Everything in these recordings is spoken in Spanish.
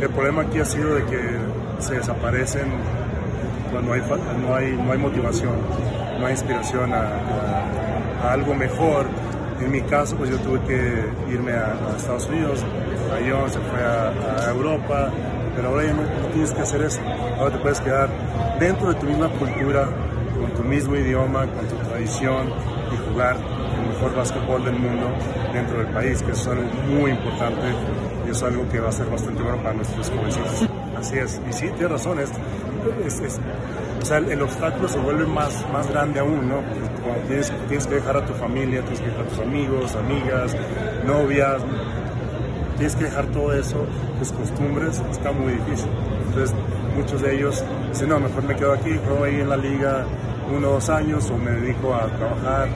el problema aquí ha sido de que se desaparecen cuando hay, no hay, no hay motivación, no hay inspiración a, a- a algo mejor. En mi caso, pues yo tuve que irme a, a Estados Unidos, avión se fue a, a Europa, pero ahora ya no, tienes que hacer eso. Ahora te puedes quedar dentro de tu misma cultura, con tu mismo idioma, con tu tradición y jugar el mejor básquetbol del mundo dentro del país, que eso es muy importante y es algo que va a ser bastante bueno para nuestros jovencitos. Así es, y sí, tienes razón, es, o sea, el, obstáculo se vuelve más, más grande aún, ¿no? Cuando tienes, tienes que dejar a tu familia, tienes que dejar a tus amigos, amigas, novias, tienes que dejar todo eso, tus costumbres, está muy difícil. Entonces, muchos de ellos dicen, no, mejor me quedo aquí, juego ahí en la liga uno o dos años, o me dedico a trabajar,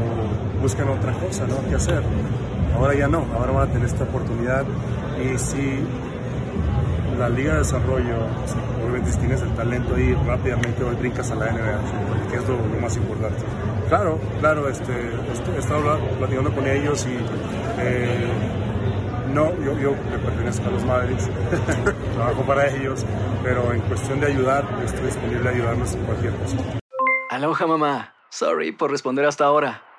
o buscan otra cosa, ¿no? ¿Qué hacer? Ahora ya no, ahora van a tener esta oportunidad. Y si la Liga de Desarrollo, obviamente si tienes el talento ahí, rápidamente hoy brincas a la NBA, que es lo, más importante. Claro, claro, este, este, he estado platicando con ellos y eh, no, yo, le pertenezco a los Mavericks, trabajo para ellos, pero en cuestión de ayudar, estoy disponible a ayudarlos en cualquier cosa. Aloha mamá, sorry por responder hasta ahora.